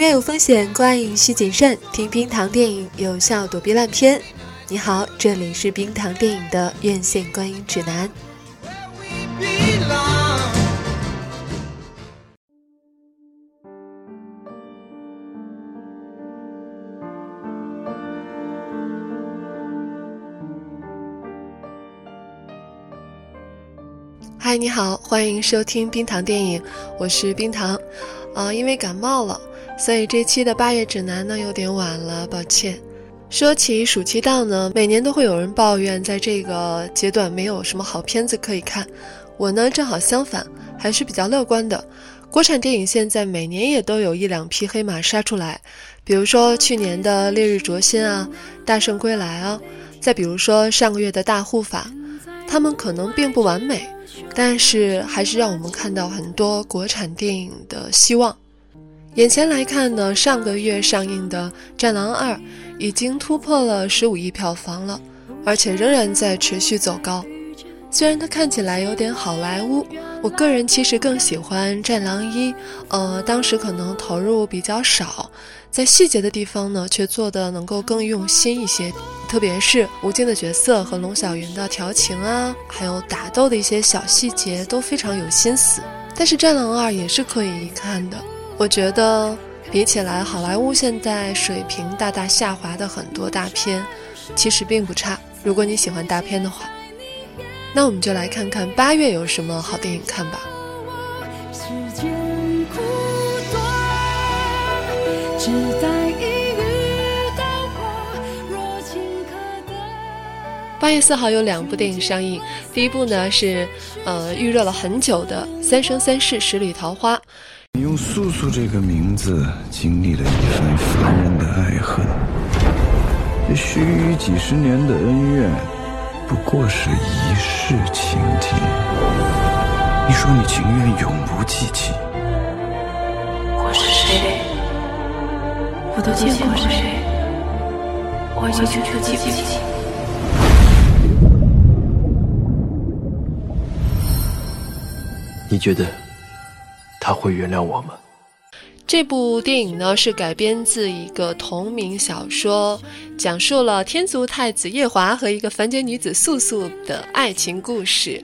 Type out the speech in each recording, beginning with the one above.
音乐有风险，观影需谨慎。听冰糖电影，有效躲避烂片。你好，这里是冰糖电影的院线观影指南。嗨，你好，欢迎收听冰糖电影，我是冰糖。啊，因为感冒了，所以这期的八月指南呢有点晚了，抱歉。说起暑期档呢，每年都会有人抱怨在这个阶段没有什么好片子可以看。我呢正好相反，还是比较乐观的。国产电影现在每年也都有一两匹黑马杀出来，比如说去年的《烈日灼心》啊，《大圣归来》啊，再比如说上个月的大护法，他们可能并不完美。但是还是让我们看到很多国产电影的希望。眼前来看呢，上个月上映的《战狼二》已经突破了十五亿票房了，而且仍然在持续走高。虽然它看起来有点好莱坞，我个人其实更喜欢《战狼一》，呃，当时可能投入比较少，在细节的地方呢，却做的能够更用心一些。特别是吴京的角色和龙小云的调情啊，还有打斗的一些小细节都非常有心思。但是《战狼二》也是可以一看的，我觉得比起来好莱坞现在水平大大下滑的很多大片，其实并不差。如果你喜欢大片的话，那我们就来看看八月有什么好电影看吧。八月四号有两部电影上映，第一部呢是，呃，预热了很久的《三生三世十里桃花》。你用素素这个名字经历了一番凡人的爱恨，这须臾几十年的恩怨，不过是一世情景。你说你情愿永不记起，我是谁？我都见过谁？我已经全记不起。你觉得他会原谅我吗？这部电影呢是改编自一个同名小说，讲述了天族太子夜华和一个凡间女子素素的爱情故事。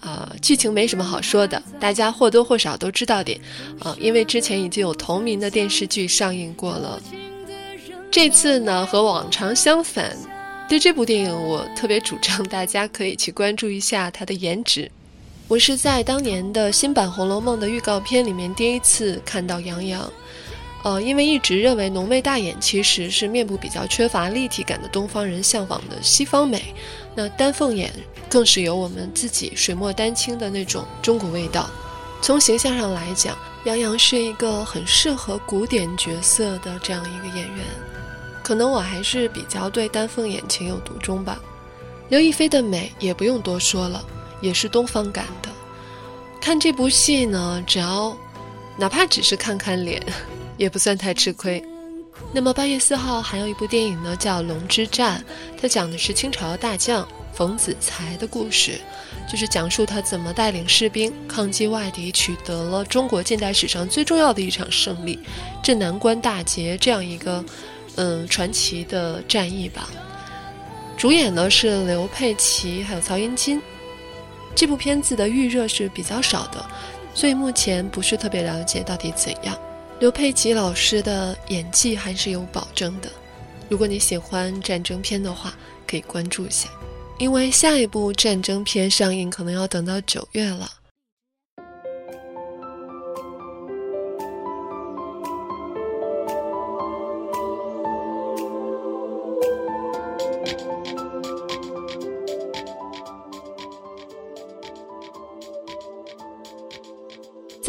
啊，剧情没什么好说的，大家或多或少都知道点。啊，因为之前已经有同名的电视剧上映过了。这次呢和往常相反，对这部电影我特别主张大家可以去关注一下它的颜值。我是在当年的新版《红楼梦》的预告片里面第一次看到杨洋，呃，因为一直认为浓眉大眼其实是面部比较缺乏立体感的东方人向往的西方美，那丹凤眼更是有我们自己水墨丹青的那种中国味道。从形象上来讲，杨洋是一个很适合古典角色的这样一个演员，可能我还是比较对丹凤眼情有独钟吧。刘亦菲的美也不用多说了。也是东方感的，看这部戏呢，只要哪怕只是看看脸，也不算太吃亏。那么八月四号还有一部电影呢，叫《龙之战》，它讲的是清朝大将冯子材的故事，就是讲述他怎么带领士兵抗击外敌，取得了中国近代史上最重要的一场胜利——镇南关大捷这样一个嗯传奇的战役吧。主演呢是刘佩琦还有曹云金。这部片子的预热是比较少的，所以目前不是特别了解到底怎样。刘佩琦老师的演技还是有保证的。如果你喜欢战争片的话，可以关注一下，因为下一部战争片上映可能要等到九月了。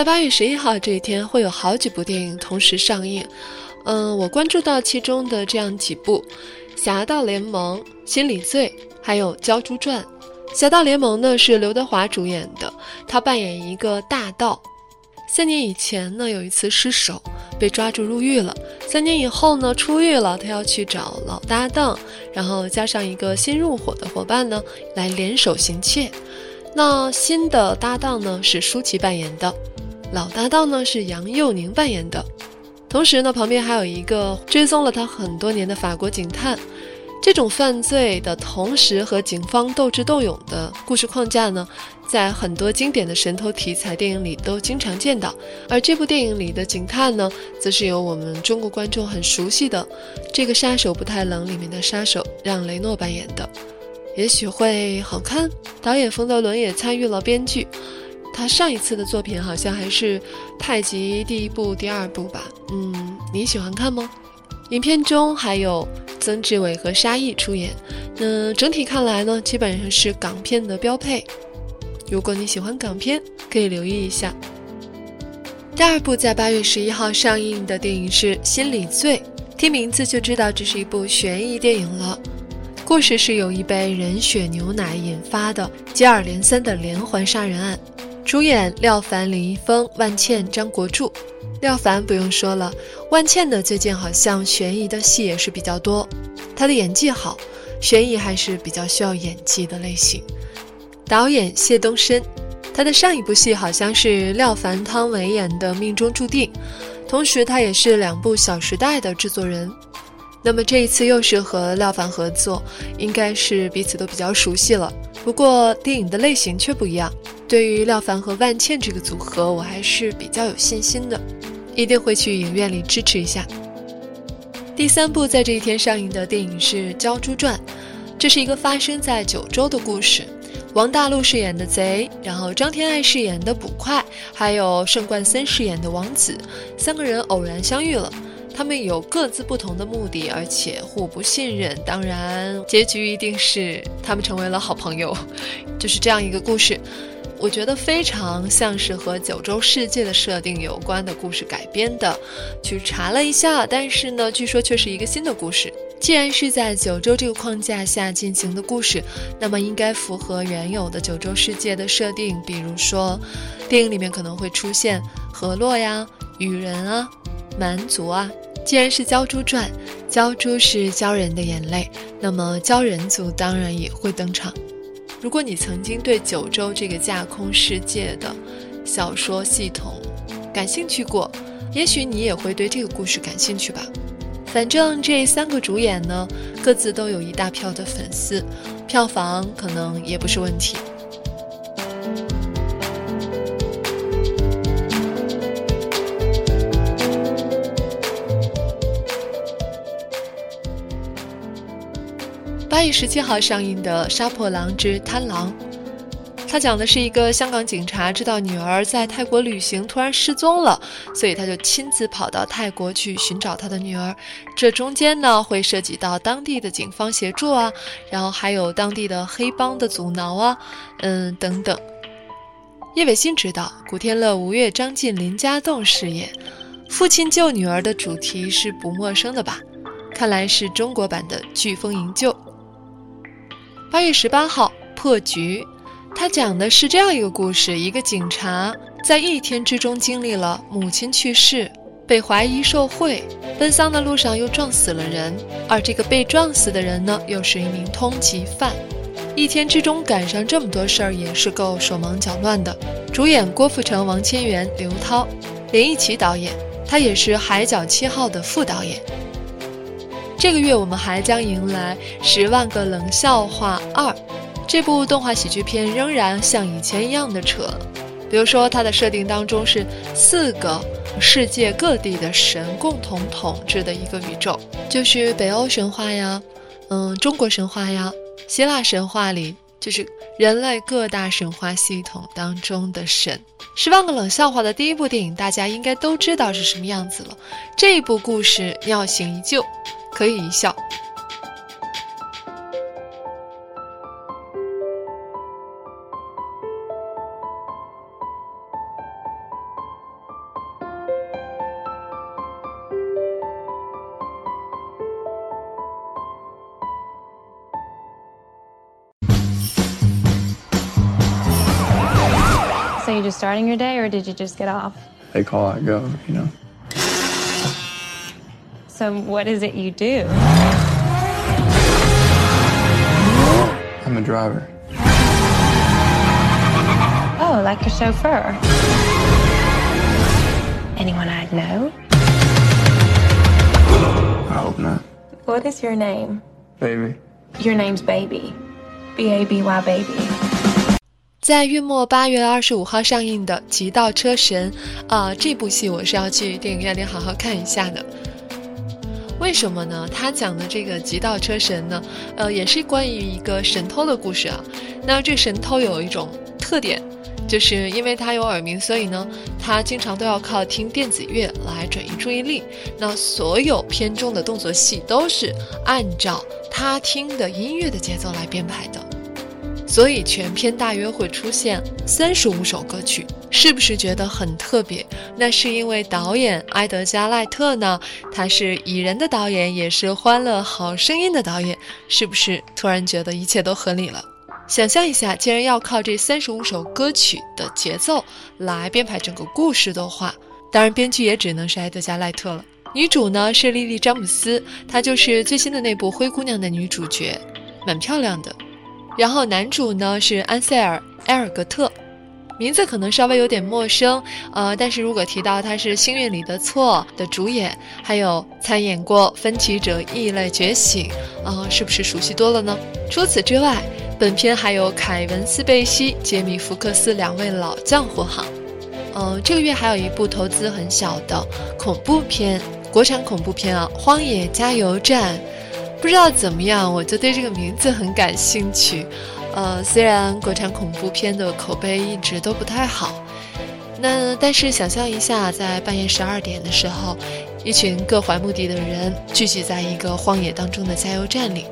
在八月十一号这一天，会有好几部电影同时上映。嗯，我关注到其中的这样几部：《侠盗联盟》、《心理罪》，还有《鲛珠传》。《侠盗联盟》呢是刘德华主演的，他扮演一个大盗。三年以前呢有一次失手被抓住入狱了，三年以后呢出狱了，他要去找老搭档，然后加上一个新入伙的伙伴呢来联手行窃。那新的搭档呢是舒淇扮演的。老搭档呢是杨佑宁扮演的，同时呢，旁边还有一个追踪了他很多年的法国警探。这种犯罪的同时和警方斗智斗勇的故事框架呢，在很多经典的神偷题材电影里都经常见到。而这部电影里的警探呢，则是由我们中国观众很熟悉的这个杀手不太冷里面的杀手让雷诺扮演的，也许会好看。导演冯德伦也参与了编剧，他上一次的作品好像还是《太极》第一部、第二部吧。嗯，你喜欢看吗？影片中还有。曾志伟和沙溢出演，那整体看来呢，基本上是港片的标配。如果你喜欢港片，可以留意一下。第二部在八月十一号上映的电影是《心理罪》，听名字就知道这是一部悬疑电影了。故事是由一杯人血牛奶引发的接二连三的连环杀人案。主演廖凡、李易峰、万茜、张国柱。廖凡不用说了，万茜呢最近好像悬疑的戏也是比较多，她的演技好，悬疑还是比较需要演技的类型。导演谢东升，他的上一部戏好像是廖凡、汤唯演的《命中注定》，同时他也是两部《小时代》的制作人。那么这一次又是和廖凡合作，应该是彼此都比较熟悉了。不过电影的类型却不一样。对于廖凡和万茜这个组合，我还是比较有信心的。一定会去影院里支持一下。第三部在这一天上映的电影是《鲛珠传》，这是一个发生在九州的故事。王大陆饰演的贼，然后张天爱饰演的捕快，还有盛冠森饰演的王子，三个人偶然相遇了。他们有各自不同的目的，而且互不信任。当然，结局一定是他们成为了好朋友，就是这样一个故事。我觉得非常像是和九州世界的设定有关的故事改编的，去查了一下，但是呢，据说却是一个新的故事。既然是在九州这个框架下进行的故事，那么应该符合原有的九州世界的设定，比如说，电影里面可能会出现河洛呀、羽人啊、蛮族啊。既然是鲛珠传，鲛珠是鲛人的眼泪，那么鲛人族当然也会登场。如果你曾经对九州这个架空世界的小说系统感兴趣过，也许你也会对这个故事感兴趣吧。反正这三个主演呢，各自都有一大票的粉丝，票房可能也不是问题。八月十七号上映的《杀破狼之贪狼》，它讲的是一个香港警察知道女儿在泰国旅行突然失踪了，所以他就亲自跑到泰国去寻找他的女儿。这中间呢，会涉及到当地的警方协助啊，然后还有当地的黑帮的阻挠啊，嗯等等。叶伟新执导，古天乐、吴越、张晋、林家栋饰演。父亲救女儿的主题是不陌生的吧？看来是中国版的《飓风营救》。八月十八号破局，他讲的是这样一个故事：一个警察在一天之中经历了母亲去世、被怀疑受贿、奔丧的路上又撞死了人，而这个被撞死的人呢，又是一名通缉犯。一天之中赶上这么多事儿，也是够手忙脚乱的。主演郭富城、王千源、刘涛，连奕琦导演，他也是《海角七号》的副导演。这个月我们还将迎来《十万个冷笑话二》，这部动画喜剧片仍然像以前一样的扯。比如说，它的设定当中是四个世界各地的神共同统治的一个宇宙，就是北欧神话呀，嗯，中国神话呀，希腊神话里就是人类各大神话系统当中的神。《十万个冷笑话》的第一部电影大家应该都知道是什么样子了，这一部故事尿性依旧。可以一笑。So you just starting your day, or did you just get off? They call, I go, you know. So, what is it you do? I'm a driver. Oh, like a chauffeur. Anyone I'd know? I hope not. What is your name? Baby. Your name's Baby. B A B Y Baby. 在月末八月二十五号上映的《极道车神》啊、这部戏我是要去电影院里好好看一下的。 为什么呢？他讲的这个极道车神呢，呃，也是关于一个神偷的故事啊。那这神偷有一种特点，就是因为他有耳鸣，所以呢，他经常都要靠听电子乐来转移注意力。那所有片中的动作戏都是按照他听的音乐的节奏来编排的。所以全片大约会出现三十五首歌曲，是不是觉得很特别？那是因为导演埃德加·赖特呢，他是《蚁人》的导演，也是《欢乐好声音》的导演，是不是突然觉得一切都合理了？想象一下，既然要靠这三十五首歌曲的节奏来编排整个故事的话，当然编剧也只能是埃德加·赖特了。女主呢是莉莉·詹姆斯，她就是最新的那部《灰姑娘》的女主角，蛮漂亮的。然后男主呢是安塞尔·埃尔格特，名字可能稍微有点陌生，呃，但是如果提到他是《星运里的错》的主演，还有参演过《分歧者：异类觉醒》，啊、是不是熟悉多了呢？除此之外，本片还有凯文·斯贝西、杰米·福克斯两位老将护航。嗯、这个月还有一部投资很小的恐怖片，国产恐怖片啊，《荒野加油站》。不知道怎么样，我就对这个名字很感兴趣。呃，虽然国产恐怖片的口碑一直都不太好，那但是想象一下，在半夜十二点的时候，一群各怀目的的人聚集在一个荒野当中的加油站里，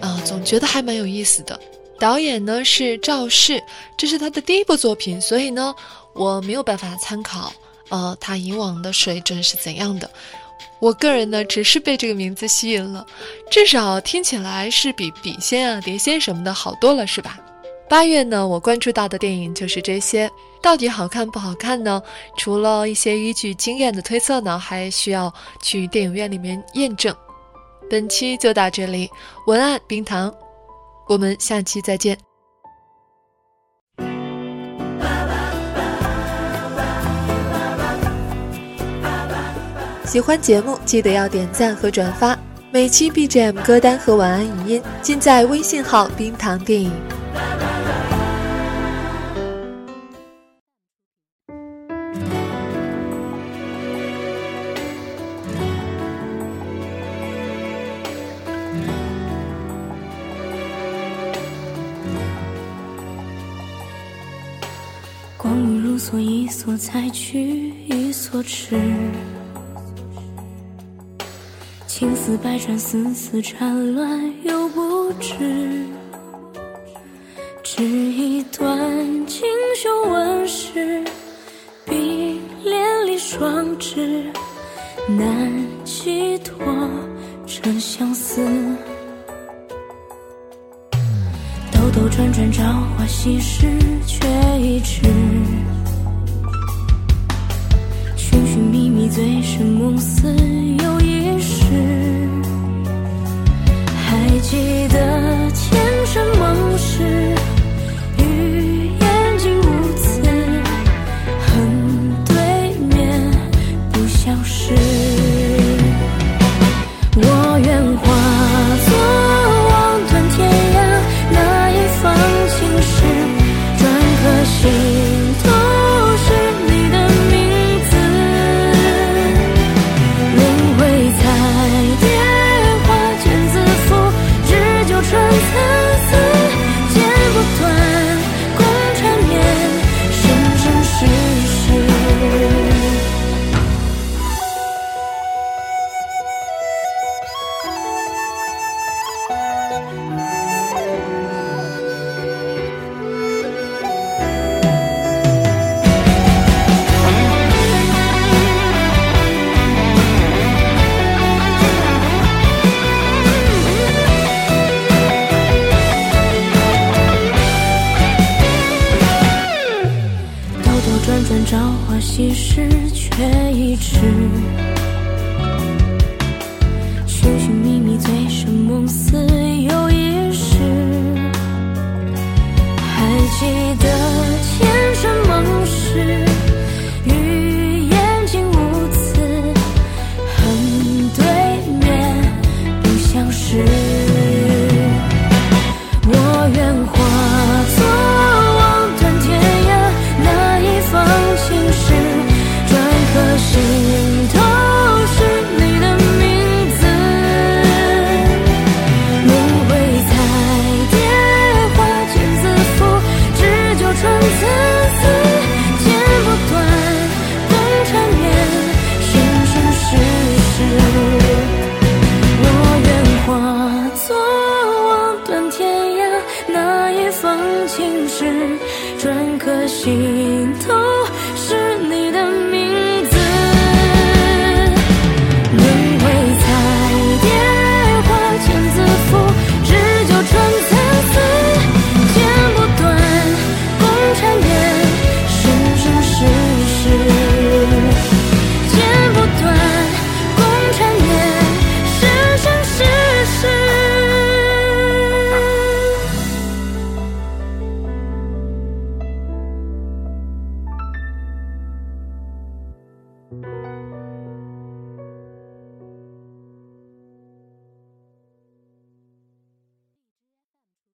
啊、总觉得还蛮有意思的。导演呢是赵氏，这是他的第一部作品，所以呢，我没有办法参考，呃，他以往的水准是怎样的。我个人呢，只是被这个名字吸引了，至少听起来是比笔仙啊、碟仙什么的好多了，是吧？八月呢，我关注到的电影就是这些，到底好看不好看呢？除了一些依据经验的推测呢，还需要去电影院里面验证。本期就到这里，文案冰糖，我们下期再见。喜欢节目记得要点赞和转发，每期 BGM 歌单和晚安语音尽在微信号“冰糖电影”。光阴如梭，一梭采取，一梭痴。青丝百转，丝丝缠乱又不知。只一段锦绣纹饰，比连理双枝，难寄托真相思。兜兜转转，朝花夕拾，却已迟。寻寻觅觅，醉生梦死，又记得